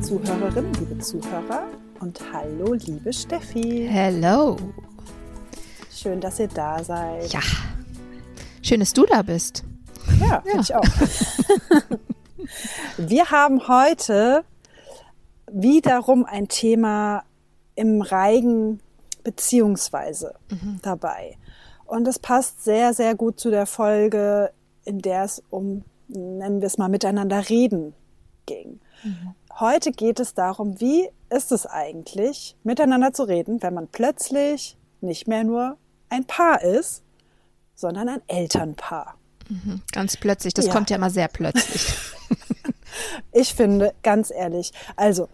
Liebe Zuhörerinnen, liebe Zuhörer und hallo, liebe Steffi. Hello. Schön, dass ihr da seid. Ja. Schön, dass du da bist. Ja, ja. ich auch. Wir haben heute wiederum ein Thema im Reigen beziehungsweise mhm. dabei. Und es passt sehr, sehr gut zu der Folge, in der es um, nennen wir es mal, miteinander reden ging. Mhm. Heute geht es darum, wie ist es eigentlich, miteinander zu reden, wenn man plötzlich nicht mehr nur ein Paar ist, sondern ein Elternpaar. Mhm. Ganz plötzlich, das ja. kommt ja immer sehr plötzlich. ich finde, ganz ehrlich, also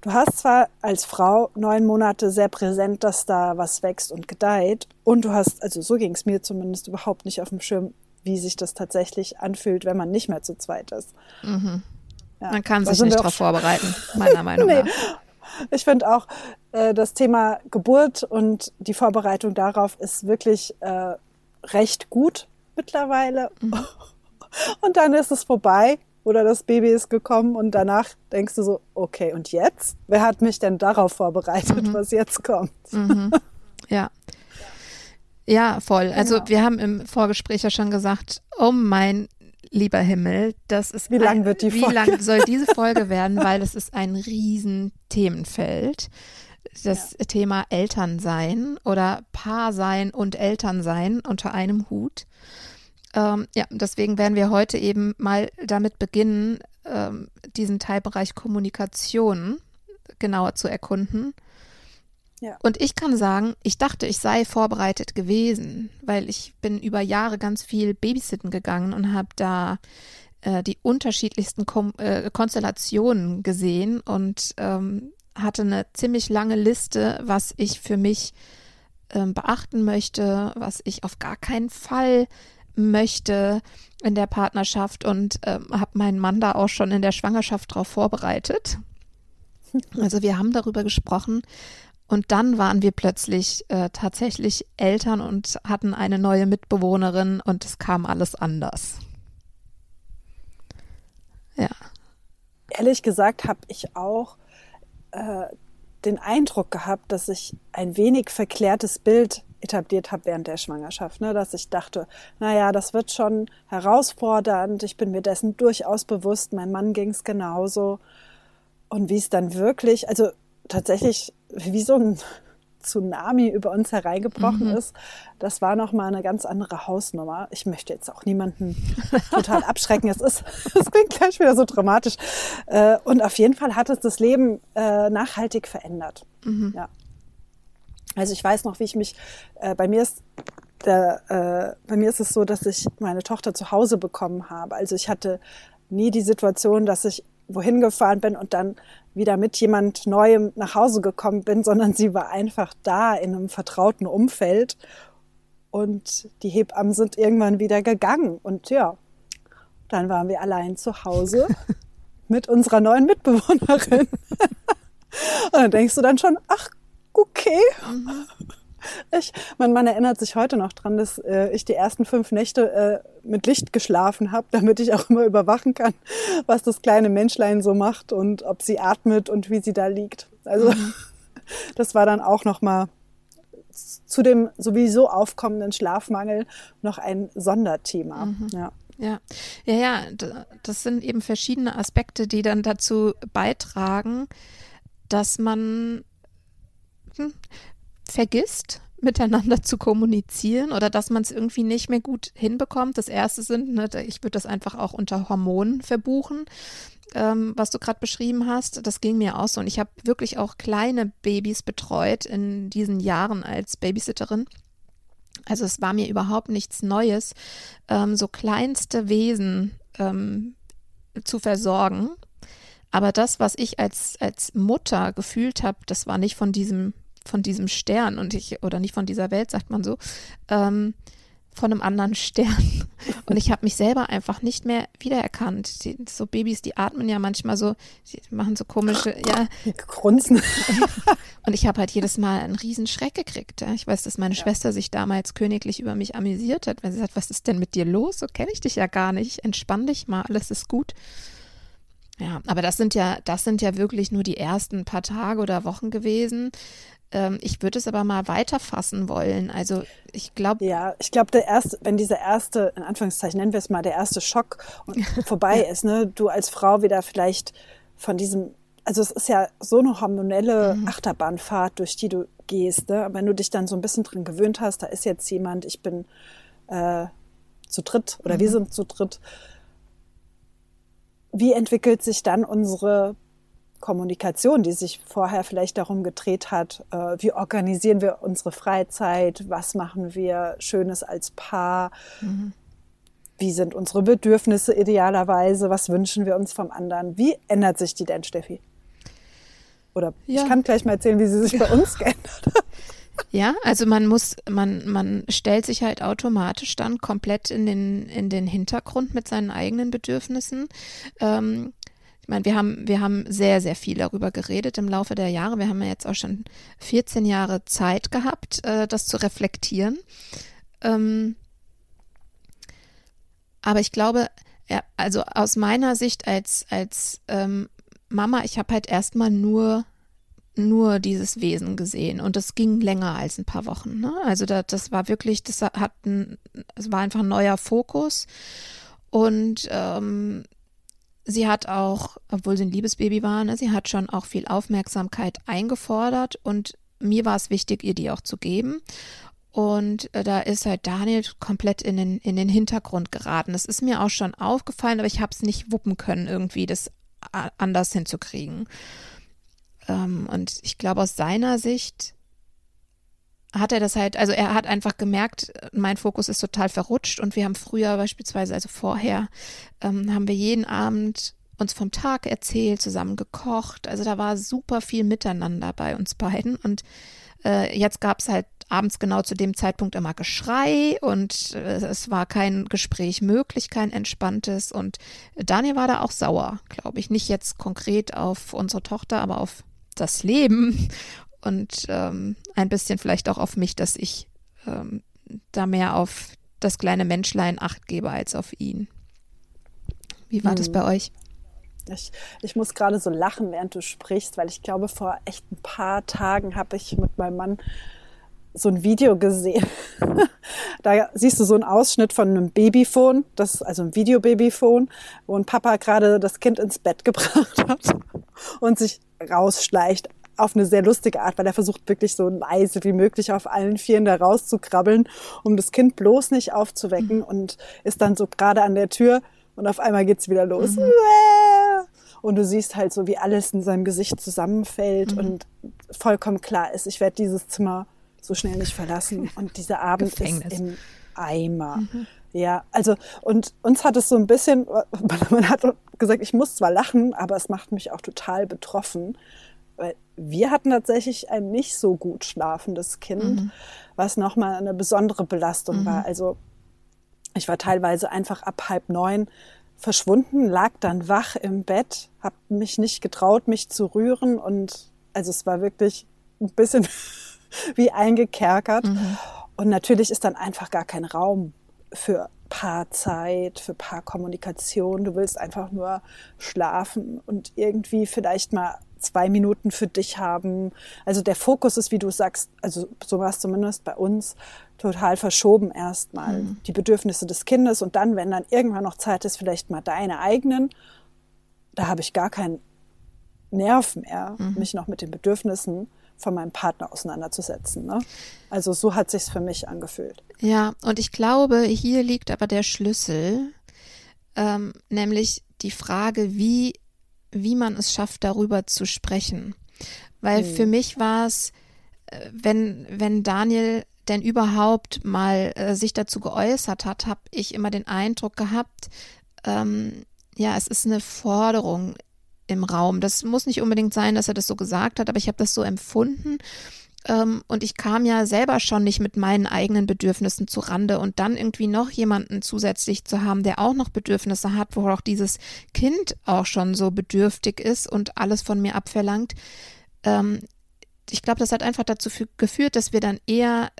du hast zwar als Frau neun Monate sehr präsent, dass da was wächst und gedeiht und du hast, also so ging es mir zumindest überhaupt nicht auf dem Schirm, wie sich das tatsächlich anfühlt, wenn man nicht mehr zu zweit ist. Mhm. Ja. Man kann sich nicht darauf vorbereiten, meiner Meinung nee. nach. Ich finde auch, äh, das Thema Geburt und die Vorbereitung darauf ist wirklich äh, recht gut mittlerweile. Mhm. Und dann ist es vorbei oder das Baby ist gekommen und danach denkst du so, okay, und jetzt? Wer hat mich denn darauf vorbereitet, mhm. was jetzt kommt? Mhm. Ja. Ja, voll. Also genau. wir haben im Vorgespräch ja schon gesagt, oh mein lieber Himmel, das ist wie lang wird die Folge? Wie lang soll diese Folge werden, weil es ist ein riesen Themenfeld. Das ja. Thema Elternsein oder Paarsein und Elternsein unter einem Hut. Ähm, ja, deswegen werden wir heute eben mal damit beginnen, ähm, diesen Teilbereich Kommunikation genauer zu erkunden. Ja. Und ich kann sagen, ich dachte, ich sei vorbereitet gewesen, weil ich bin über Jahre ganz viel Babysitten gegangen und habe da äh, die unterschiedlichsten Kom äh, Konstellationen gesehen und ähm, hatte eine ziemlich lange Liste, was ich für mich ähm, beachten möchte, was ich auf gar keinen Fall möchte in der Partnerschaft und ähm, habe meinen Mann da auch schon in der Schwangerschaft darauf vorbereitet. Also wir haben darüber gesprochen und dann waren wir plötzlich äh, tatsächlich Eltern und hatten eine neue Mitbewohnerin und es kam alles anders. Ja. Ehrlich gesagt habe ich auch äh, den Eindruck gehabt, dass ich ein wenig verklärtes Bild etabliert habe während der Schwangerschaft, ne? dass ich dachte, naja, das wird schon herausfordernd, ich bin mir dessen durchaus bewusst, mein Mann ging es genauso. Und wie es dann wirklich, also tatsächlich wie so ein Tsunami über uns hereingebrochen mhm. ist, das war noch mal eine ganz andere Hausnummer. Ich möchte jetzt auch niemanden total abschrecken. Es ist, es klingt gleich wieder so dramatisch. Äh, und auf jeden Fall hat es das Leben äh, nachhaltig verändert. Mhm. Ja. Also ich weiß noch, wie ich mich, äh, bei mir ist der, bei mir ist es so, dass ich meine Tochter zu Hause bekommen habe. Also ich hatte nie die Situation, dass ich wohin gefahren bin und dann wieder mit jemand Neuem nach Hause gekommen bin, sondern sie war einfach da in einem vertrauten Umfeld. Und die Hebammen sind irgendwann wieder gegangen. Und ja, dann waren wir allein zu Hause mit unserer neuen Mitbewohnerin. und dann denkst du dann schon, ach, okay. Mhm. Ich, mein Mann erinnert sich heute noch dran, dass äh, ich die ersten fünf Nächte äh, mit Licht geschlafen habe, damit ich auch immer überwachen kann, was das kleine Menschlein so macht und ob sie atmet und wie sie da liegt. Also mhm. das war dann auch noch mal zu dem sowieso aufkommenden Schlafmangel noch ein Sonderthema. Mhm. Ja. Ja, ja, ja, das sind eben verschiedene Aspekte, die dann dazu beitragen, dass man hm, vergisst, miteinander zu kommunizieren oder dass man es irgendwie nicht mehr gut hinbekommt. Das erste sind, ne, ich würde das einfach auch unter Hormonen verbuchen, ähm, was du gerade beschrieben hast. Das ging mir auch so. Und ich habe wirklich auch kleine Babys betreut in diesen Jahren als Babysitterin. Also es war mir überhaupt nichts Neues, ähm, so kleinste Wesen ähm, zu versorgen. Aber das, was ich als, als Mutter gefühlt habe, das war nicht von diesem, von diesem Stern und ich, oder nicht von dieser Welt, sagt man so, ähm, von einem anderen Stern. Und ich habe mich selber einfach nicht mehr wiedererkannt. Die, so Babys, die atmen ja manchmal so, die machen so komische, ja. Grunzen. Und ich habe halt jedes Mal einen riesen Schreck gekriegt. Ja. Ich weiß, dass meine ja. Schwester sich damals königlich über mich amüsiert hat, weil sie sagt, was ist denn mit dir los? So kenne ich dich ja gar nicht. Entspann dich mal, alles ist gut. Ja, aber das sind ja, das sind ja wirklich nur die ersten paar Tage oder Wochen gewesen. Ähm, ich würde es aber mal weiterfassen wollen. Also ich glaube. Ja, ich glaube, der erste, wenn dieser erste, in Anführungszeichen nennen wir es mal, der erste Schock vorbei ist, ne, du als Frau wieder vielleicht von diesem, also es ist ja so eine hormonelle mhm. Achterbahnfahrt, durch die du gehst, ne? wenn du dich dann so ein bisschen dran gewöhnt hast, da ist jetzt jemand, ich bin äh, zu dritt oder mhm. wir sind zu dritt. Wie entwickelt sich dann unsere Kommunikation, die sich vorher vielleicht darum gedreht hat, äh, wie organisieren wir unsere Freizeit, was machen wir Schönes als Paar, mhm. wie sind unsere Bedürfnisse idealerweise, was wünschen wir uns vom anderen. Wie ändert sich die denn, Steffi? Oder ja. ich kann gleich mal erzählen, wie sie sich bei uns geändert hat. Ja, also man muss, man, man stellt sich halt automatisch dann komplett in den, in den Hintergrund mit seinen eigenen Bedürfnissen. Ähm, ich meine, wir haben, wir haben sehr, sehr viel darüber geredet im Laufe der Jahre. Wir haben ja jetzt auch schon 14 Jahre Zeit gehabt, äh, das zu reflektieren. Ähm, aber ich glaube, ja, also aus meiner Sicht als, als ähm, Mama, ich habe halt erstmal nur nur dieses Wesen gesehen und das ging länger als ein paar Wochen. Ne? Also da, das war wirklich, das hat ein, es war einfach ein neuer Fokus und ähm, sie hat auch, obwohl sie ein Liebesbaby war, ne, sie hat schon auch viel Aufmerksamkeit eingefordert und mir war es wichtig, ihr die auch zu geben. Und äh, da ist halt Daniel komplett in den, in den Hintergrund geraten. Das ist mir auch schon aufgefallen, aber ich habe es nicht wuppen können, irgendwie das anders hinzukriegen. Ähm, und ich glaube, aus seiner Sicht hat er das halt, also er hat einfach gemerkt, mein Fokus ist total verrutscht und wir haben früher beispielsweise, also vorher, ähm, haben wir jeden Abend uns vom Tag erzählt, zusammen gekocht. Also da war super viel Miteinander bei uns beiden und äh, jetzt gab es halt abends genau zu dem Zeitpunkt immer Geschrei und äh, es war kein Gespräch möglich, kein entspanntes und Daniel war da auch sauer, glaube ich, nicht jetzt konkret auf unsere Tochter, aber auf das Leben und ähm, ein bisschen vielleicht auch auf mich, dass ich ähm, da mehr auf das kleine Menschlein acht gebe als auf ihn. Wie war hm. das bei euch? Ich, ich muss gerade so lachen, während du sprichst, weil ich glaube, vor echt ein paar Tagen habe ich mit meinem Mann so ein Video gesehen. da siehst du so einen Ausschnitt von einem Babyphone, das also ein Videobabyphone, wo ein Papa gerade das Kind ins Bett gebracht hat und sich rausschleicht auf eine sehr lustige Art, weil er versucht wirklich so leise wie möglich auf allen Vieren da rauszukrabbeln, um das Kind bloß nicht aufzuwecken mhm. und ist dann so gerade an der Tür und auf einmal geht's wieder los. Mhm. Und du siehst halt so, wie alles in seinem Gesicht zusammenfällt mhm. und vollkommen klar ist, ich werde dieses Zimmer so schnell nicht verlassen und dieser Abend Gefängnis. ist im Eimer. Mhm. Ja, also und uns hat es so ein bisschen, man hat gesagt, ich muss zwar lachen, aber es macht mich auch total betroffen, weil wir hatten tatsächlich ein nicht so gut schlafendes Kind, mhm. was nochmal eine besondere Belastung mhm. war. Also ich war teilweise einfach ab halb neun verschwunden, lag dann wach im Bett, habe mich nicht getraut, mich zu rühren und also es war wirklich ein bisschen wie eingekerkert. Mhm. Und natürlich ist dann einfach gar kein Raum für Paarzeit, für Paarkommunikation. Du willst einfach nur schlafen und irgendwie vielleicht mal zwei Minuten für dich haben. Also der Fokus ist, wie du sagst, also so war es zumindest bei uns, total verschoben erstmal. Mhm. Die Bedürfnisse des Kindes und dann, wenn dann irgendwann noch Zeit ist, vielleicht mal deine eigenen. Da habe ich gar keinen Nerv mehr, mhm. mich noch mit den Bedürfnissen von meinem Partner auseinanderzusetzen. Ne? Also so hat sich's für mich angefühlt. Ja, und ich glaube, hier liegt aber der Schlüssel, ähm, nämlich die Frage, wie wie man es schafft, darüber zu sprechen. Weil mhm. für mich war es, äh, wenn, wenn Daniel denn überhaupt mal äh, sich dazu geäußert hat, habe ich immer den Eindruck gehabt, ähm, ja, es ist eine Forderung im Raum. Das muss nicht unbedingt sein, dass er das so gesagt hat, aber ich habe das so empfunden. Ähm, und ich kam ja selber schon nicht mit meinen eigenen Bedürfnissen zu Rande und dann irgendwie noch jemanden zusätzlich zu haben, der auch noch Bedürfnisse hat, wo auch dieses Kind auch schon so bedürftig ist und alles von mir abverlangt. Ähm, ich glaube, das hat einfach dazu geführt, dass wir dann eher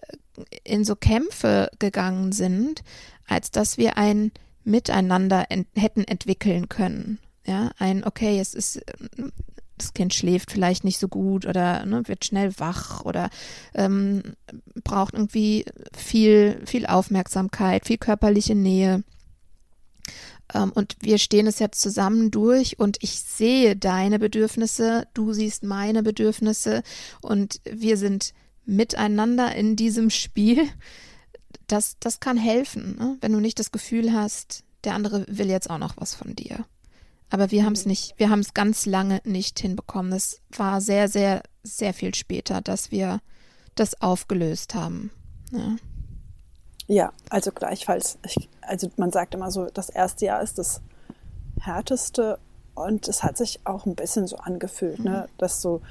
in so Kämpfe gegangen sind, als dass wir ein Miteinander ent hätten entwickeln können. Ja, ein, okay, es ist, das Kind schläft vielleicht nicht so gut oder ne, wird schnell wach oder ähm, braucht irgendwie viel, viel Aufmerksamkeit, viel körperliche Nähe. Ähm, und wir stehen es jetzt zusammen durch und ich sehe deine Bedürfnisse, du siehst meine Bedürfnisse und wir sind miteinander in diesem Spiel. Das, das kann helfen, ne? wenn du nicht das Gefühl hast, der andere will jetzt auch noch was von dir. Aber wir haben es nicht, wir haben es ganz lange nicht hinbekommen. Es war sehr, sehr, sehr viel später, dass wir das aufgelöst haben. Ja, ja also gleichfalls. Ich, also man sagt immer so, das erste Jahr ist das härteste und es hat sich auch ein bisschen so angefühlt, ne? mhm. ne? dass du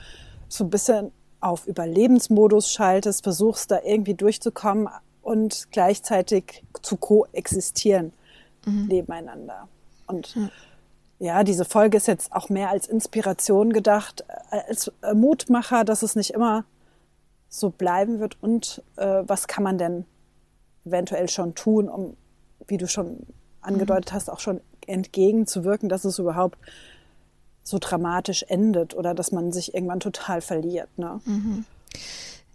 so ein bisschen auf Überlebensmodus schaltest, versuchst da irgendwie durchzukommen und gleichzeitig zu koexistieren mhm. nebeneinander. Und ja ja, diese Folge ist jetzt auch mehr als Inspiration gedacht, äh, als äh, Mutmacher, dass es nicht immer so bleiben wird und äh, was kann man denn eventuell schon tun, um, wie du schon angedeutet mhm. hast, auch schon entgegenzuwirken, dass es überhaupt so dramatisch endet oder dass man sich irgendwann total verliert. Ne? Mhm.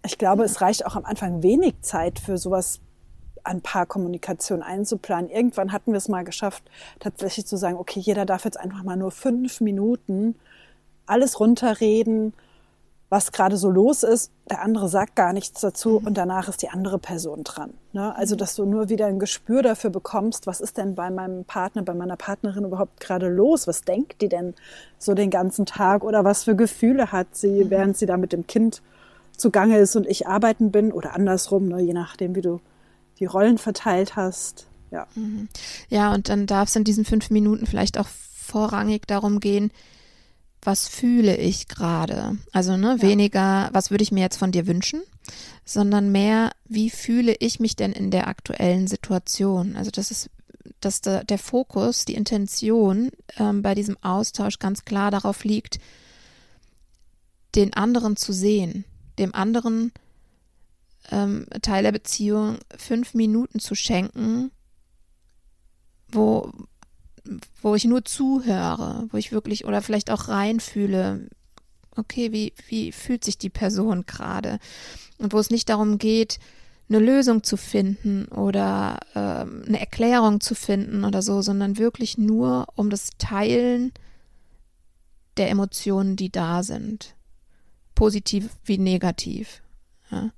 Ich glaube, es reicht auch am Anfang wenig Zeit für sowas an Paarkommunikation einzuplanen. Irgendwann hatten wir es mal geschafft, tatsächlich zu sagen, okay, jeder darf jetzt einfach mal nur fünf Minuten alles runterreden, was gerade so los ist. Der andere sagt gar nichts dazu mhm. und danach ist die andere Person dran. Ne? Also, dass du nur wieder ein Gespür dafür bekommst, was ist denn bei meinem Partner, bei meiner Partnerin überhaupt gerade los? Was denkt die denn so den ganzen Tag oder was für Gefühle hat sie, mhm. während sie da mit dem Kind zugange ist und ich arbeiten bin oder andersrum, ne? je nachdem, wie du die Rollen verteilt hast. Ja. Mhm. Ja, und dann darf es in diesen fünf Minuten vielleicht auch vorrangig darum gehen, was fühle ich gerade? Also ne, ja. weniger, was würde ich mir jetzt von dir wünschen, sondern mehr, wie fühle ich mich denn in der aktuellen Situation? Also das ist, dass der, der Fokus, die Intention ähm, bei diesem Austausch ganz klar darauf liegt, den anderen zu sehen, dem anderen ähm, Teil der Beziehung fünf Minuten zu schenken, wo, wo ich nur zuhöre, wo ich wirklich oder vielleicht auch reinfühle, okay, wie, wie fühlt sich die Person gerade? Und wo es nicht darum geht, eine Lösung zu finden oder ähm, eine Erklärung zu finden oder so, sondern wirklich nur um das Teilen der Emotionen, die da sind. Positiv wie negativ. Ja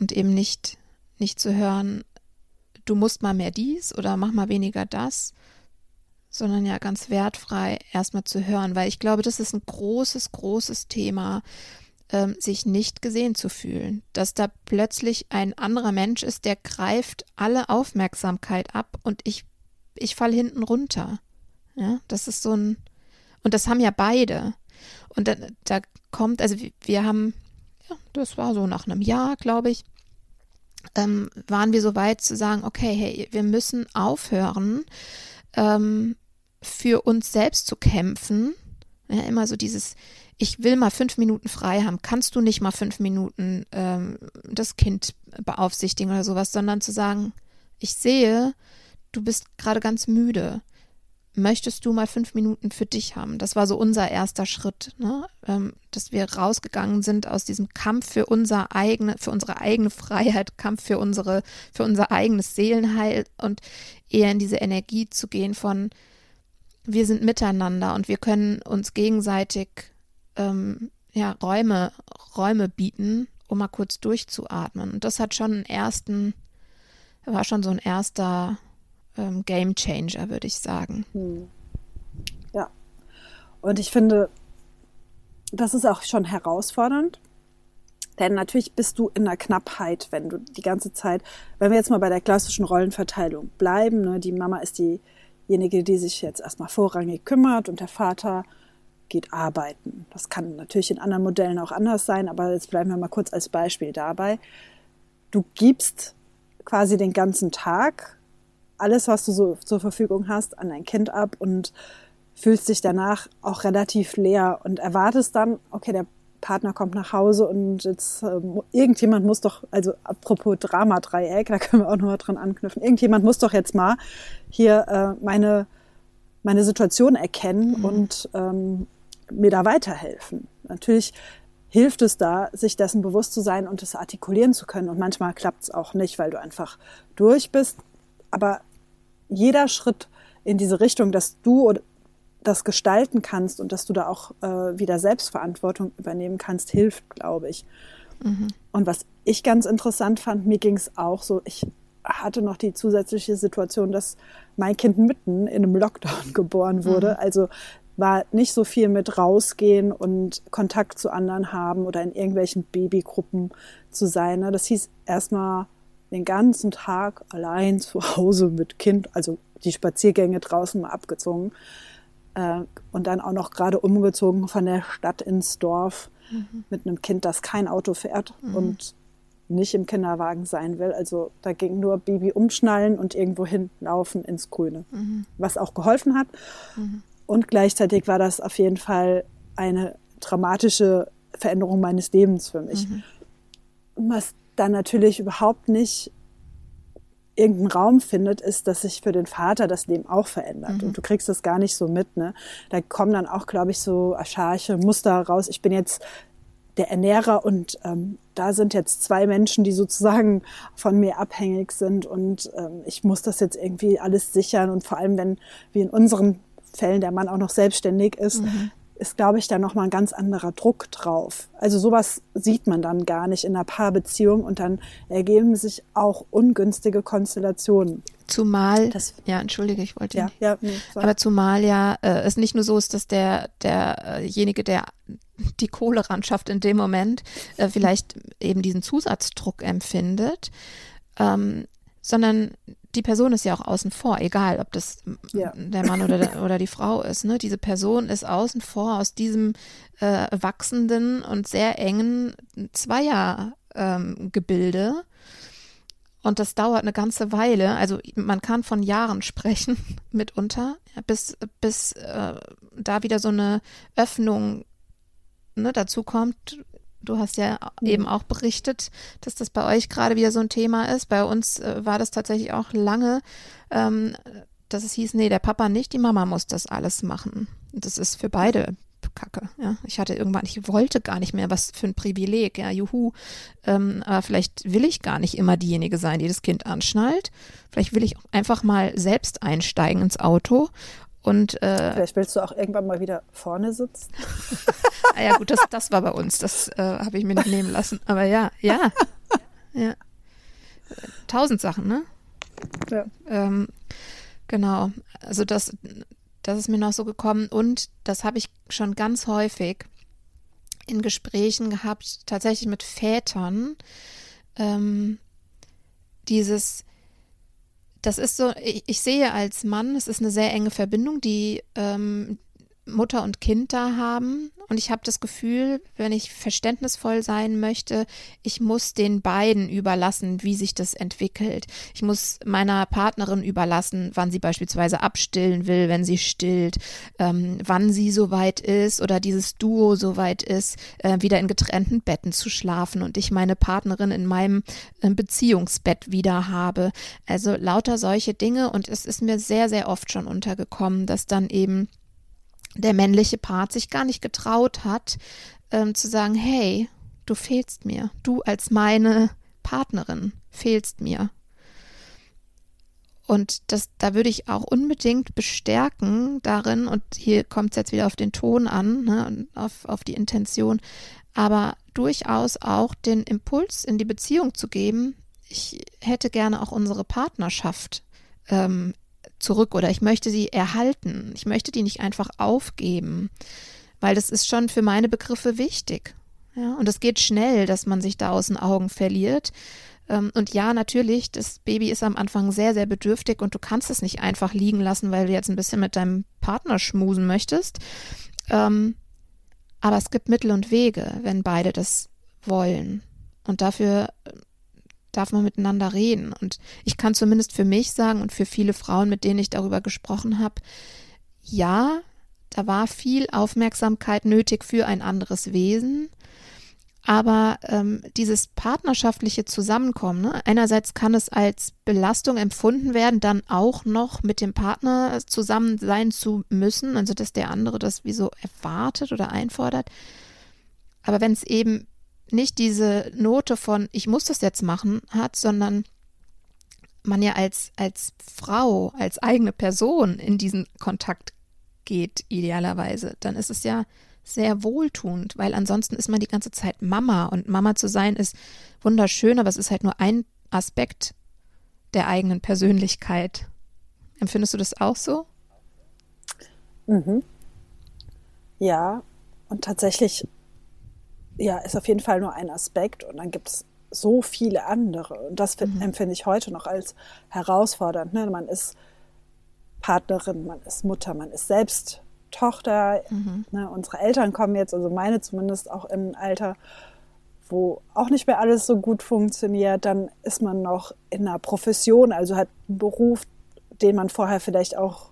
und eben nicht, nicht zu hören, du musst mal mehr dies oder mach mal weniger das, sondern ja ganz wertfrei erstmal zu hören, weil ich glaube, das ist ein großes, großes Thema, ähm, sich nicht gesehen zu fühlen, dass da plötzlich ein anderer Mensch ist, der greift alle Aufmerksamkeit ab und ich, ich fall hinten runter. Ja, das ist so ein, und das haben ja beide. Und da, da kommt, also wir haben ja, das war so nach einem Jahr, glaube ich, ähm, waren wir so weit zu sagen, okay, hey, wir müssen aufhören, ähm, für uns selbst zu kämpfen. Ja, immer so dieses, ich will mal fünf Minuten frei haben, kannst du nicht mal fünf Minuten ähm, das Kind beaufsichtigen oder sowas, sondern zu sagen, ich sehe, du bist gerade ganz müde möchtest du mal fünf Minuten für dich haben? Das war so unser erster Schritt, ne? ähm, dass wir rausgegangen sind aus diesem Kampf für unser eigene, für unsere eigene Freiheit, Kampf für unsere, für unser eigenes Seelenheil und eher in diese Energie zu gehen von wir sind miteinander und wir können uns gegenseitig ähm, ja, Räume, Räume bieten, um mal kurz durchzuatmen. Und das hat schon einen ersten, war schon so ein erster ähm, Game Changer, würde ich sagen. Hm. Ja. Und ich finde, das ist auch schon herausfordernd. Denn natürlich bist du in der Knappheit, wenn du die ganze Zeit, wenn wir jetzt mal bei der klassischen Rollenverteilung bleiben, ne, die Mama ist diejenige, die sich jetzt erstmal vorrangig kümmert und der Vater geht arbeiten. Das kann natürlich in anderen Modellen auch anders sein, aber jetzt bleiben wir mal kurz als Beispiel dabei. Du gibst quasi den ganzen Tag alles, was du so zur Verfügung hast, an dein Kind ab und fühlst dich danach auch relativ leer und erwartest dann, okay, der Partner kommt nach Hause und jetzt äh, irgendjemand muss doch, also apropos Drama-Dreieck, da können wir auch nochmal dran anknüpfen, irgendjemand muss doch jetzt mal hier äh, meine, meine Situation erkennen mhm. und ähm, mir da weiterhelfen. Natürlich hilft es da, sich dessen bewusst zu sein und es artikulieren zu können. Und manchmal klappt es auch nicht, weil du einfach durch bist. Aber jeder Schritt in diese Richtung, dass du das gestalten kannst und dass du da auch äh, wieder Selbstverantwortung übernehmen kannst, hilft, glaube ich. Mhm. Und was ich ganz interessant fand, mir ging es auch so, ich hatte noch die zusätzliche Situation, dass mein Kind mitten in einem Lockdown geboren wurde. Mhm. Also war nicht so viel mit rausgehen und Kontakt zu anderen haben oder in irgendwelchen Babygruppen zu sein. Ne? Das hieß erstmal den ganzen Tag allein zu Hause mit Kind, also die Spaziergänge draußen mal abgezogen äh, und dann auch noch gerade umgezogen von der Stadt ins Dorf mhm. mit einem Kind, das kein Auto fährt mhm. und nicht im Kinderwagen sein will. Also da ging nur Baby umschnallen und irgendwo hinlaufen ins Grüne, mhm. was auch geholfen hat. Mhm. Und gleichzeitig war das auf jeden Fall eine dramatische Veränderung meines Lebens für mich. Mhm. Was dann natürlich überhaupt nicht irgendeinen Raum findet, ist, dass sich für den Vater das Leben auch verändert. Mhm. Und du kriegst das gar nicht so mit. Ne? Da kommen dann auch, glaube ich, so archaische Muster raus. Ich bin jetzt der Ernährer und ähm, da sind jetzt zwei Menschen, die sozusagen von mir abhängig sind und ähm, ich muss das jetzt irgendwie alles sichern und vor allem, wenn wie in unseren Fällen der Mann auch noch selbstständig ist, mhm. Ist, glaube ich, da nochmal ein ganz anderer Druck drauf. Also sowas sieht man dann gar nicht in einer Paarbeziehung und dann ergeben sich auch ungünstige Konstellationen. Zumal, das, ja, entschuldige, ich wollte ja, ja nee, aber zumal ja äh, es nicht nur so ist, dass der derjenige, der die Kohle ran schafft in dem Moment, äh, vielleicht eben diesen Zusatzdruck empfindet, ähm, sondern die Person ist ja auch außen vor, egal ob das ja. der Mann oder, oder die Frau ist. Ne? Diese Person ist außen vor aus diesem äh, wachsenden und sehr engen Zweiergebilde. Ähm, und das dauert eine ganze Weile. Also man kann von Jahren sprechen mitunter, bis, bis äh, da wieder so eine Öffnung ne, dazu kommt, Du hast ja mhm. eben auch berichtet, dass das bei euch gerade wieder so ein Thema ist. Bei uns äh, war das tatsächlich auch lange, ähm, dass es hieß, nee, der Papa nicht, die Mama muss das alles machen. Das ist für beide Kacke. Ja, ich hatte irgendwann, ich wollte gar nicht mehr, was für ein Privileg, ja, juhu. Ähm, aber vielleicht will ich gar nicht immer diejenige sein, die das Kind anschnallt. Vielleicht will ich einfach mal selbst einsteigen ins Auto und, äh, Vielleicht willst du auch irgendwann mal wieder vorne sitzen. ah ja, gut, das, das war bei uns. Das äh, habe ich mir nicht nehmen lassen. Aber ja, ja. ja. Tausend Sachen, ne? Ja. Ähm, genau. Also das, das ist mir noch so gekommen. Und das habe ich schon ganz häufig in Gesprächen gehabt, tatsächlich mit Vätern. Ähm, dieses, das ist so, ich, ich, sehe als Mann, es ist eine sehr enge Verbindung, die ähm, Mutter und Kind da haben. Und ich habe das Gefühl, wenn ich verständnisvoll sein möchte, ich muss den beiden überlassen, wie sich das entwickelt. Ich muss meiner Partnerin überlassen, wann sie beispielsweise abstillen will, wenn sie stillt, ähm, wann sie soweit ist oder dieses Duo soweit ist, äh, wieder in getrennten Betten zu schlafen und ich meine Partnerin in meinem äh, Beziehungsbett wieder habe. Also lauter solche Dinge. Und es ist mir sehr, sehr oft schon untergekommen, dass dann eben der männliche Part sich gar nicht getraut hat, ähm, zu sagen, hey, du fehlst mir, du als meine Partnerin fehlst mir. Und das, da würde ich auch unbedingt bestärken darin, und hier kommt es jetzt wieder auf den Ton an, ne, auf, auf die Intention, aber durchaus auch den Impuls in die Beziehung zu geben, ich hätte gerne auch unsere Partnerschaft ähm, zurück oder ich möchte sie erhalten. Ich möchte die nicht einfach aufgeben, weil das ist schon für meine Begriffe wichtig. Ja, und es geht schnell, dass man sich da aus den Augen verliert. Ähm, und ja, natürlich, das Baby ist am Anfang sehr, sehr bedürftig und du kannst es nicht einfach liegen lassen, weil du jetzt ein bisschen mit deinem Partner schmusen möchtest. Ähm, aber es gibt Mittel und Wege, wenn beide das wollen. Und dafür darf man miteinander reden. Und ich kann zumindest für mich sagen und für viele Frauen, mit denen ich darüber gesprochen habe, ja, da war viel Aufmerksamkeit nötig für ein anderes Wesen. Aber ähm, dieses partnerschaftliche Zusammenkommen, ne? einerseits kann es als Belastung empfunden werden, dann auch noch mit dem Partner zusammen sein zu müssen, also dass der andere das wie so erwartet oder einfordert. Aber wenn es eben nicht diese Note von ich muss das jetzt machen hat, sondern man ja als, als Frau, als eigene Person in diesen Kontakt geht, idealerweise, dann ist es ja sehr wohltuend, weil ansonsten ist man die ganze Zeit Mama und Mama zu sein ist wunderschön, aber es ist halt nur ein Aspekt der eigenen Persönlichkeit. Empfindest du das auch so? Mhm. Ja, und tatsächlich, ja, ist auf jeden Fall nur ein Aspekt und dann gibt es so viele andere. Und das mhm. empfinde ich heute noch als herausfordernd. Ne? Man ist Partnerin, man ist Mutter, man ist selbst Tochter. Mhm. Ne, unsere Eltern kommen jetzt, also meine zumindest, auch im Alter, wo auch nicht mehr alles so gut funktioniert. Dann ist man noch in einer Profession, also hat einen Beruf, den man vorher vielleicht auch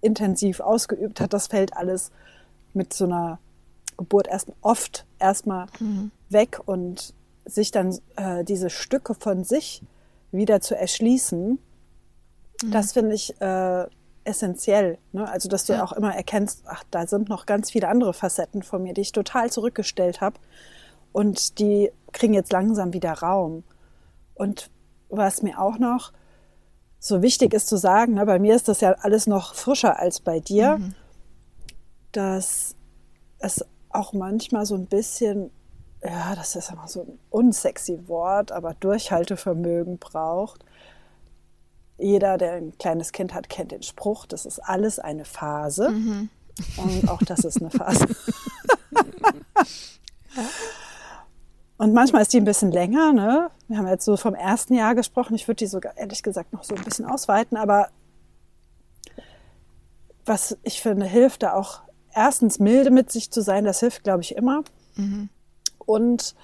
intensiv ausgeübt hat. Das fällt alles mit so einer Geburt erst oft erstmal mhm. weg und sich dann äh, diese Stücke von sich wieder zu erschließen, mhm. das finde ich äh, essentiell. Ne? Also, dass du ja. auch immer erkennst, ach, da sind noch ganz viele andere Facetten von mir, die ich total zurückgestellt habe. Und die kriegen jetzt langsam wieder Raum. Und was mir auch noch so wichtig ist zu sagen, ne, bei mir ist das ja alles noch frischer als bei dir, mhm. dass es auch manchmal so ein bisschen, ja, das ist immer so ein unsexy Wort, aber Durchhaltevermögen braucht, jeder, der ein kleines Kind hat, kennt den Spruch, das ist alles eine Phase. Mhm. Und auch das ist eine Phase. Und manchmal ist die ein bisschen länger. Ne? Wir haben jetzt so vom ersten Jahr gesprochen. Ich würde die sogar ehrlich gesagt noch so ein bisschen ausweiten. Aber was ich finde, hilft da auch erstens milde mit sich zu sein. Das hilft, glaube ich, immer. Mhm. Und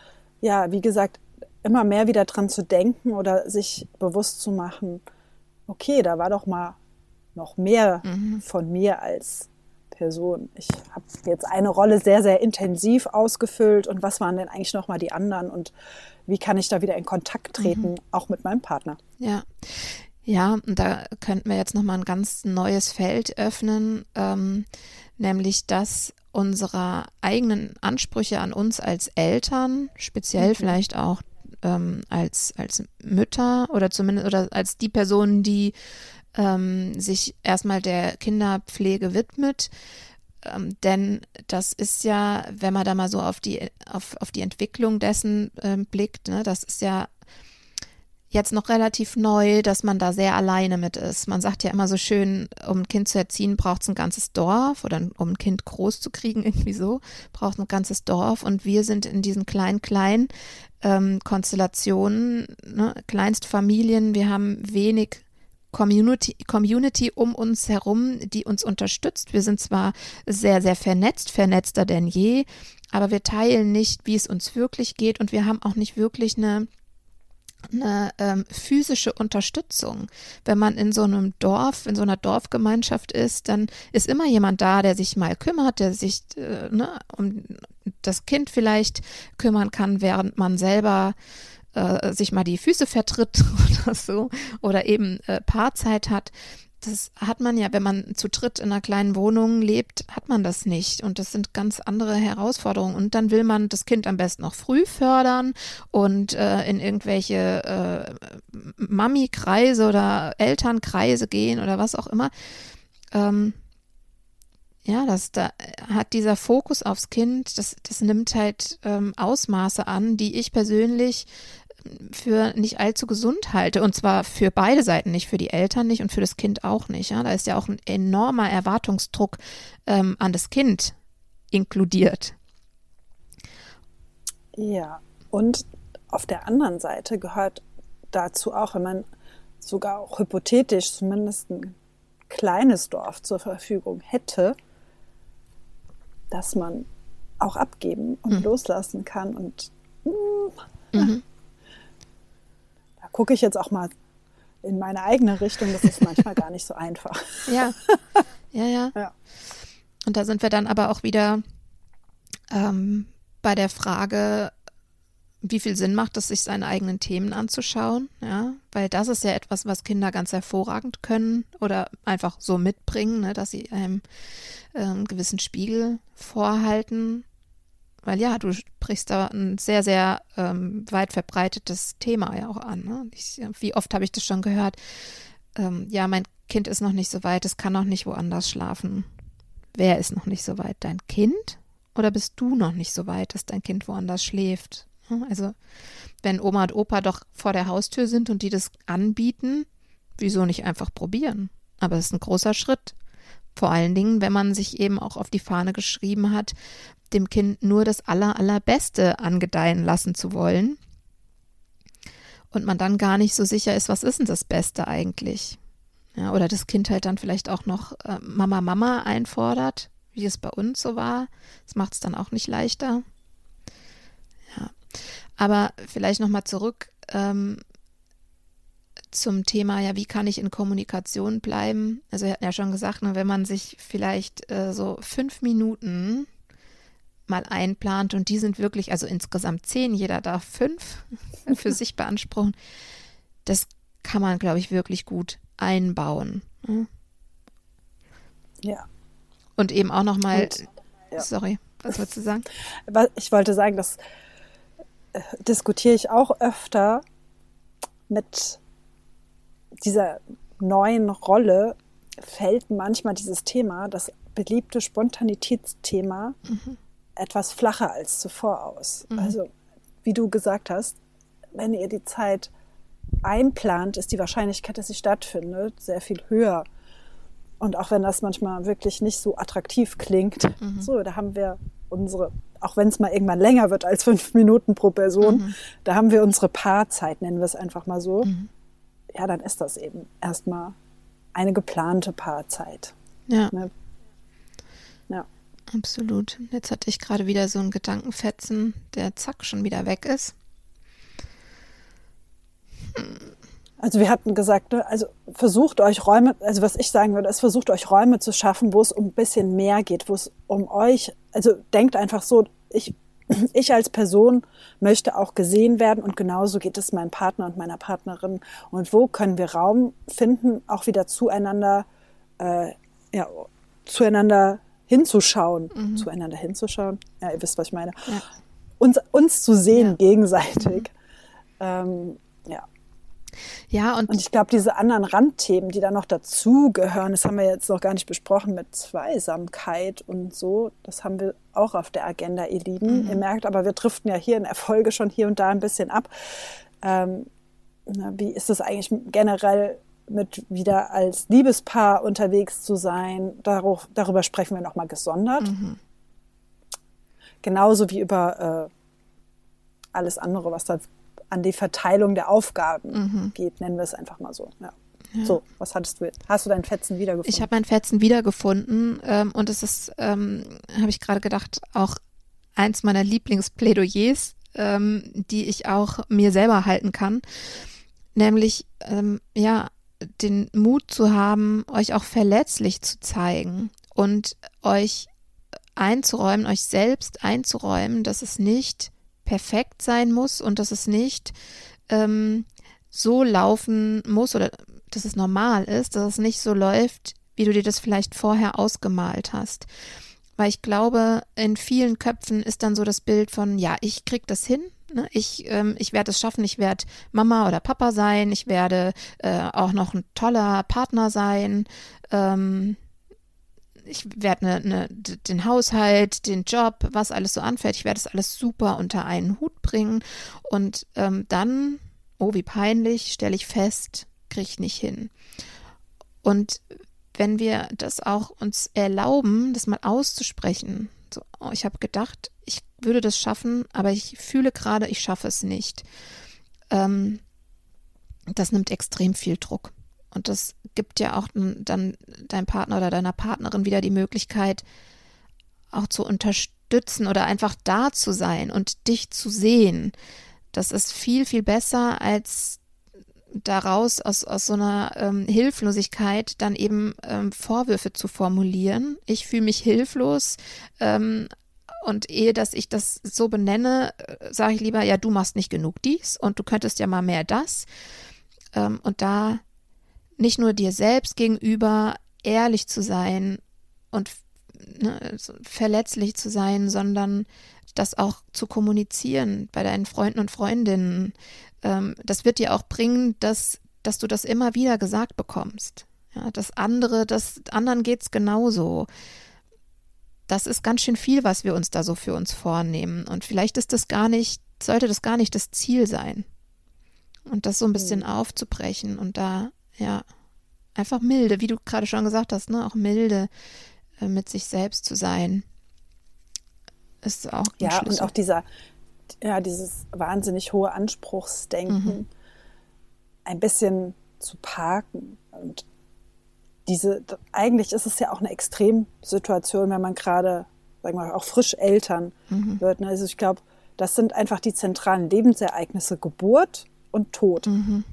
ja, wie gesagt, immer mehr wieder dran zu denken oder sich bewusst zu machen, okay, da war doch mal noch mehr mhm. von mir als Person. Ich habe jetzt eine Rolle sehr, sehr intensiv ausgefüllt und was waren denn eigentlich noch mal die anderen und wie kann ich da wieder in Kontakt treten, mhm. auch mit meinem Partner? Ja. Ja, und da könnten wir jetzt noch mal ein ganz neues Feld öffnen, ähm, nämlich das unserer eigenen Ansprüche an uns als Eltern, speziell mhm. vielleicht auch ähm, als, als Mütter oder zumindest oder als die Person, die ähm, sich erstmal der Kinderpflege widmet. Ähm, denn das ist ja, wenn man da mal so auf die, auf, auf die Entwicklung dessen ähm, blickt, ne, das ist ja jetzt noch relativ neu, dass man da sehr alleine mit ist. Man sagt ja immer so schön, um ein Kind zu erziehen, braucht es ein ganzes Dorf oder um ein Kind groß zu kriegen, irgendwie so, braucht ein ganzes Dorf. Und wir sind in diesen kleinen, kleinen ähm, Konstellationen, ne, Kleinstfamilien, wir haben wenig Community, Community um uns herum, die uns unterstützt. Wir sind zwar sehr, sehr vernetzt, vernetzter denn je, aber wir teilen nicht, wie es uns wirklich geht und wir haben auch nicht wirklich eine eine ähm, physische Unterstützung. Wenn man in so einem Dorf, in so einer Dorfgemeinschaft ist, dann ist immer jemand da, der sich mal kümmert, der sich äh, ne, um das Kind vielleicht kümmern kann, während man selber äh, sich mal die Füße vertritt oder so oder eben äh, Paarzeit hat das hat man ja, wenn man zu dritt in einer kleinen Wohnung lebt, hat man das nicht. Und das sind ganz andere Herausforderungen. Und dann will man das Kind am besten noch früh fördern und äh, in irgendwelche äh, Mami-Kreise oder Elternkreise gehen oder was auch immer. Ähm, ja, das da hat dieser Fokus aufs Kind, das, das nimmt halt ähm, Ausmaße an, die ich persönlich für nicht allzu gesund halte. Und zwar für beide Seiten nicht, für die Eltern nicht und für das Kind auch nicht. Ja? Da ist ja auch ein enormer Erwartungsdruck ähm, an das Kind inkludiert. Ja, und auf der anderen Seite gehört dazu auch, wenn man sogar auch hypothetisch zumindest ein kleines Dorf zur Verfügung hätte, dass man auch abgeben und mhm. loslassen kann. Und mm, mhm. da gucke ich jetzt auch mal in meine eigene Richtung. Das ist manchmal gar nicht so einfach. Ja. ja, ja, ja. Und da sind wir dann aber auch wieder ähm, bei der Frage, wie viel Sinn macht es, sich seine eigenen Themen anzuschauen, ja, weil das ist ja etwas, was Kinder ganz hervorragend können oder einfach so mitbringen, ne, dass sie einem ähm, gewissen Spiegel vorhalten, weil ja, du sprichst da ein sehr, sehr ähm, weit verbreitetes Thema ja auch an. Ne? Ich, wie oft habe ich das schon gehört? Ähm, ja, mein Kind ist noch nicht so weit, es kann noch nicht woanders schlafen. Wer ist noch nicht so weit? Dein Kind? Oder bist du noch nicht so weit, dass dein Kind woanders schläft? Hm, also, wenn Oma und Opa doch vor der Haustür sind und die das anbieten, wieso nicht einfach probieren? Aber es ist ein großer Schritt. Vor allen Dingen, wenn man sich eben auch auf die Fahne geschrieben hat, dem Kind nur das Aller, Allerbeste angedeihen lassen zu wollen. Und man dann gar nicht so sicher ist, was ist denn das Beste eigentlich? Ja, oder das Kind halt dann vielleicht auch noch äh, Mama, Mama einfordert, wie es bei uns so war. Das macht es dann auch nicht leichter. Aber vielleicht nochmal zurück ähm, zum Thema, ja, wie kann ich in Kommunikation bleiben? Also, er hat ja schon gesagt, ne, wenn man sich vielleicht äh, so fünf Minuten mal einplant und die sind wirklich, also insgesamt zehn, jeder darf fünf für sich beanspruchen, das kann man, glaube ich, wirklich gut einbauen. Ne? Ja. Und eben auch nochmal, ja. sorry, was wolltest du sagen? Ich wollte sagen, dass diskutiere ich auch öfter mit dieser neuen Rolle fällt manchmal dieses Thema, das beliebte Spontanitätsthema, mhm. etwas flacher als zuvor aus. Mhm. Also, wie du gesagt hast, wenn ihr die Zeit einplant, ist die Wahrscheinlichkeit, dass sie stattfindet, sehr viel höher. Und auch wenn das manchmal wirklich nicht so attraktiv klingt, mhm. so, da haben wir unsere, auch wenn es mal irgendwann länger wird als fünf Minuten pro Person, mhm. da haben wir unsere Paarzeit, nennen wir es einfach mal so. Mhm. Ja, dann ist das eben erstmal eine geplante Paarzeit. Ja. Ne? Ja. Absolut. Jetzt hatte ich gerade wieder so einen Gedankenfetzen, der zack schon wieder weg ist. Also wir hatten gesagt, ne, also versucht euch Räume, also was ich sagen würde, ist versucht euch Räume zu schaffen, wo es um ein bisschen mehr geht, wo es um euch, also denkt einfach so, ich, ich als Person möchte auch gesehen werden und genauso geht es meinem Partner und meiner Partnerin. Und wo können wir Raum finden, auch wieder zueinander, äh, ja, zueinander hinzuschauen, mhm. zueinander hinzuschauen. Ja, ihr wisst, was ich meine. Ja. Uns, uns zu sehen ja. gegenseitig. Mhm. Ähm, ja. Und, und ich glaube, diese anderen Randthemen, die da noch dazugehören, das haben wir jetzt noch gar nicht besprochen mit Zweisamkeit und so, das haben wir auch auf der Agenda, ihr Lieben. Mhm. Ihr merkt aber, wir driften ja hier in Erfolge schon hier und da ein bisschen ab. Ähm, na, wie ist es eigentlich generell mit wieder als Liebespaar unterwegs zu sein? Darauf, darüber sprechen wir nochmal gesondert. Mhm. Genauso wie über äh, alles andere, was da an die Verteilung der Aufgaben mhm. geht, nennen wir es einfach mal so. Ja. Ja. So, was hattest du jetzt? Hast du deinen Fetzen wiedergefunden? Ich habe meinen Fetzen wiedergefunden ähm, und es ist, ähm, habe ich gerade gedacht, auch eins meiner Lieblingsplädoyers, ähm, die ich auch mir selber halten kann, nämlich ähm, ja den Mut zu haben, euch auch verletzlich zu zeigen und euch einzuräumen, euch selbst einzuräumen, dass es nicht perfekt sein muss und dass es nicht ähm, so laufen muss oder dass es normal ist, dass es nicht so läuft, wie du dir das vielleicht vorher ausgemalt hast. Weil ich glaube, in vielen Köpfen ist dann so das Bild von, ja, ich krieg das hin, ne? ich, ähm, ich werde es schaffen, ich werde Mama oder Papa sein, ich werde äh, auch noch ein toller Partner sein, ähm, ich werde ne, ne, den Haushalt, den Job, was alles so anfällt, ich werde das alles super unter einen Hut bringen. Und ähm, dann, oh, wie peinlich, stelle ich fest, kriege ich nicht hin. Und wenn wir das auch uns erlauben, das mal auszusprechen, so, oh, ich habe gedacht, ich würde das schaffen, aber ich fühle gerade, ich schaffe es nicht. Ähm, das nimmt extrem viel Druck. Und das gibt ja auch dann deinem Partner oder deiner Partnerin wieder die Möglichkeit, auch zu unterstützen oder einfach da zu sein und dich zu sehen. Das ist viel, viel besser, als daraus aus, aus so einer ähm, Hilflosigkeit dann eben ähm, Vorwürfe zu formulieren. Ich fühle mich hilflos. Ähm, und ehe, dass ich das so benenne, äh, sage ich lieber, ja, du machst nicht genug dies und du könntest ja mal mehr das. Ähm, und da nicht nur dir selbst gegenüber ehrlich zu sein und ne, verletzlich zu sein, sondern das auch zu kommunizieren bei deinen Freunden und Freundinnen. Ähm, das wird dir auch bringen, dass, dass du das immer wieder gesagt bekommst. Ja, das andere, das anderen geht's genauso. Das ist ganz schön viel, was wir uns da so für uns vornehmen. Und vielleicht ist das gar nicht, sollte das gar nicht das Ziel sein. Und das so ein bisschen mhm. aufzubrechen und da, ja, einfach milde, wie du gerade schon gesagt hast, ne, auch milde äh, mit sich selbst zu sein ist auch Ja, Schlüssel. und auch dieser, ja, dieses wahnsinnig hohe Anspruchsdenken mhm. ein bisschen zu parken. Und diese, eigentlich ist es ja auch eine Extremsituation, wenn man gerade, sagen wir mal, auch frisch Eltern mhm. wird. Ne? Also ich glaube, das sind einfach die zentralen Lebensereignisse Geburt und Tod. Mhm.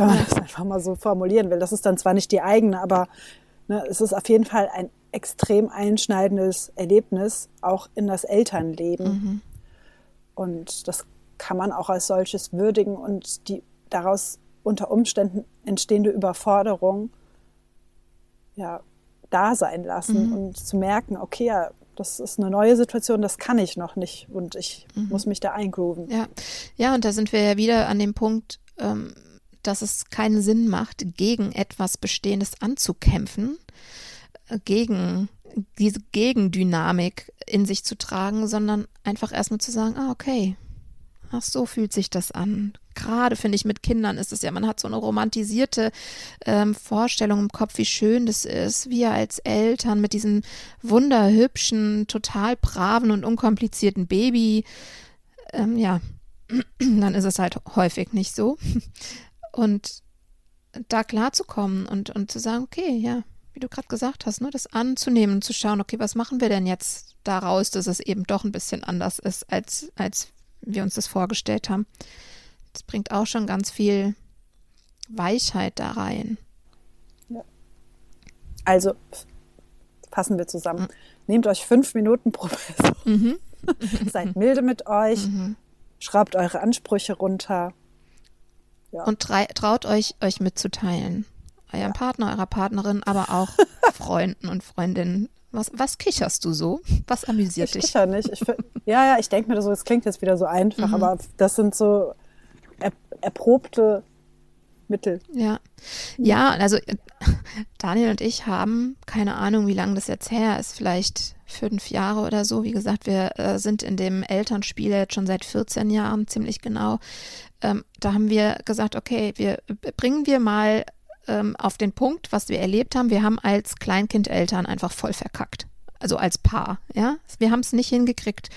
Wenn man das einfach mal so formulieren will. Das ist dann zwar nicht die eigene, aber ne, es ist auf jeden Fall ein extrem einschneidendes Erlebnis auch in das Elternleben. Mhm. Und das kann man auch als solches würdigen und die daraus unter Umständen entstehende Überforderung ja, da sein lassen mhm. und zu merken, okay, ja, das ist eine neue Situation, das kann ich noch nicht und ich mhm. muss mich da eingrooven. Ja. ja, und da sind wir ja wieder an dem Punkt, ähm, dass es keinen Sinn macht, gegen etwas Bestehendes anzukämpfen, gegen diese Gegendynamik in sich zu tragen, sondern einfach erstmal zu sagen, ah, okay, ach so fühlt sich das an. Gerade finde ich mit Kindern ist es ja, man hat so eine romantisierte ähm, Vorstellung im Kopf, wie schön das ist. Wir als Eltern mit diesem wunderhübschen, total braven und unkomplizierten Baby. Ähm, ja, dann ist es halt häufig nicht so. Und da klarzukommen und, und zu sagen, okay, ja, wie du gerade gesagt hast, ne, das anzunehmen, zu schauen, okay, was machen wir denn jetzt daraus, dass es eben doch ein bisschen anders ist, als, als wir uns das vorgestellt haben. Das bringt auch schon ganz viel Weichheit da rein. Ja. Also, fassen wir zusammen. Mhm. Nehmt euch fünf Minuten pro Person. Mhm. Seid milde mit euch. Mhm. Schraubt eure Ansprüche runter. Ja. Und traut euch, euch mitzuteilen eurem ja. Partner, eurer Partnerin, aber auch Freunden und Freundinnen. Was, was kicherst du so? Was amüsiert ich dich? Ich kicher nicht. Ich, ja, ja, ich denke mir so, es klingt jetzt wieder so einfach, mhm. aber das sind so er, erprobte Mittel. Ja. Ja, also Daniel und ich haben keine Ahnung, wie lange das jetzt her ist, vielleicht fünf Jahre oder so. Wie gesagt, wir äh, sind in dem Elternspiel jetzt schon seit 14 Jahren ziemlich genau. Ähm, da haben wir gesagt, okay, wir bringen wir mal ähm, auf den Punkt, was wir erlebt haben. Wir haben als Kleinkindeltern einfach voll verkackt. Also als Paar, ja. Wir haben es nicht hingekriegt,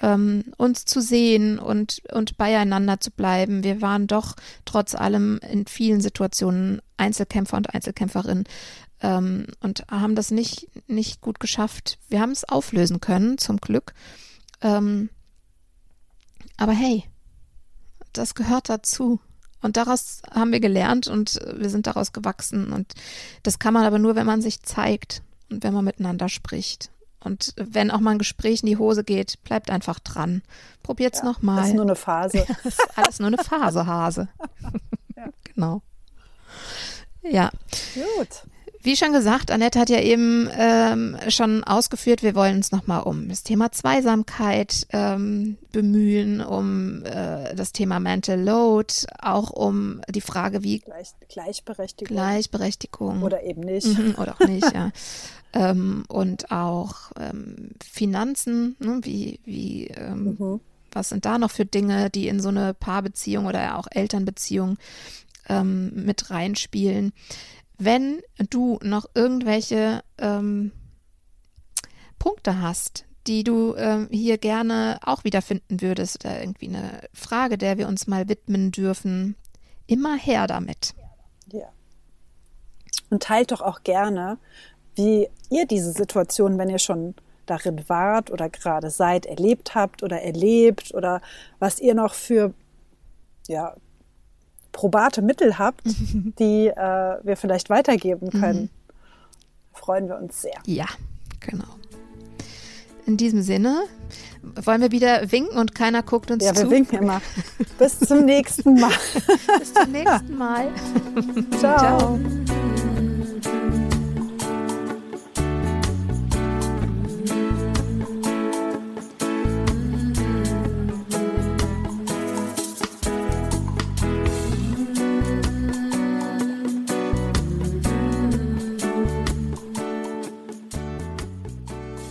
ähm, uns zu sehen und, und beieinander zu bleiben. Wir waren doch trotz allem in vielen Situationen Einzelkämpfer und Einzelkämpferinnen ähm, und haben das nicht, nicht gut geschafft. Wir haben es auflösen können, zum Glück. Ähm, aber hey, das gehört dazu. Und daraus haben wir gelernt und wir sind daraus gewachsen. Und das kann man aber nur, wenn man sich zeigt und wenn man miteinander spricht. Und wenn auch mal ein Gespräch in die Hose geht, bleibt einfach dran. Probiert's ja, nochmal. Das ist nur eine Phase. das ist alles nur eine Phase, Hase. ja. Genau. Ja. Gut. Wie schon gesagt, Annette hat ja eben ähm, schon ausgeführt, wir wollen uns nochmal um das Thema Zweisamkeit ähm, bemühen, um äh, das Thema Mental Load, auch um die Frage, wie Gleich, Gleichberechtigung. Gleichberechtigung. Oder eben nicht. Mhm, oder auch nicht, ja. ähm, und auch ähm, Finanzen, ne, wie, wie ähm, mhm. was sind da noch für Dinge, die in so eine Paarbeziehung oder auch Elternbeziehung ähm, mit reinspielen. Wenn du noch irgendwelche ähm, Punkte hast, die du ähm, hier gerne auch wiederfinden würdest oder irgendwie eine Frage, der wir uns mal widmen dürfen, immer her damit. Ja. Und teilt doch auch gerne, wie ihr diese Situation, wenn ihr schon darin wart oder gerade seid, erlebt habt oder erlebt oder was ihr noch für ja, probate Mittel habt, die äh, wir vielleicht weitergeben können. Mhm. Freuen wir uns sehr. Ja, genau. In diesem Sinne wollen wir wieder winken und keiner guckt uns zu. Ja, wir winken immer. Bis zum nächsten Mal. Bis zum nächsten Mal. Ciao. Ciao.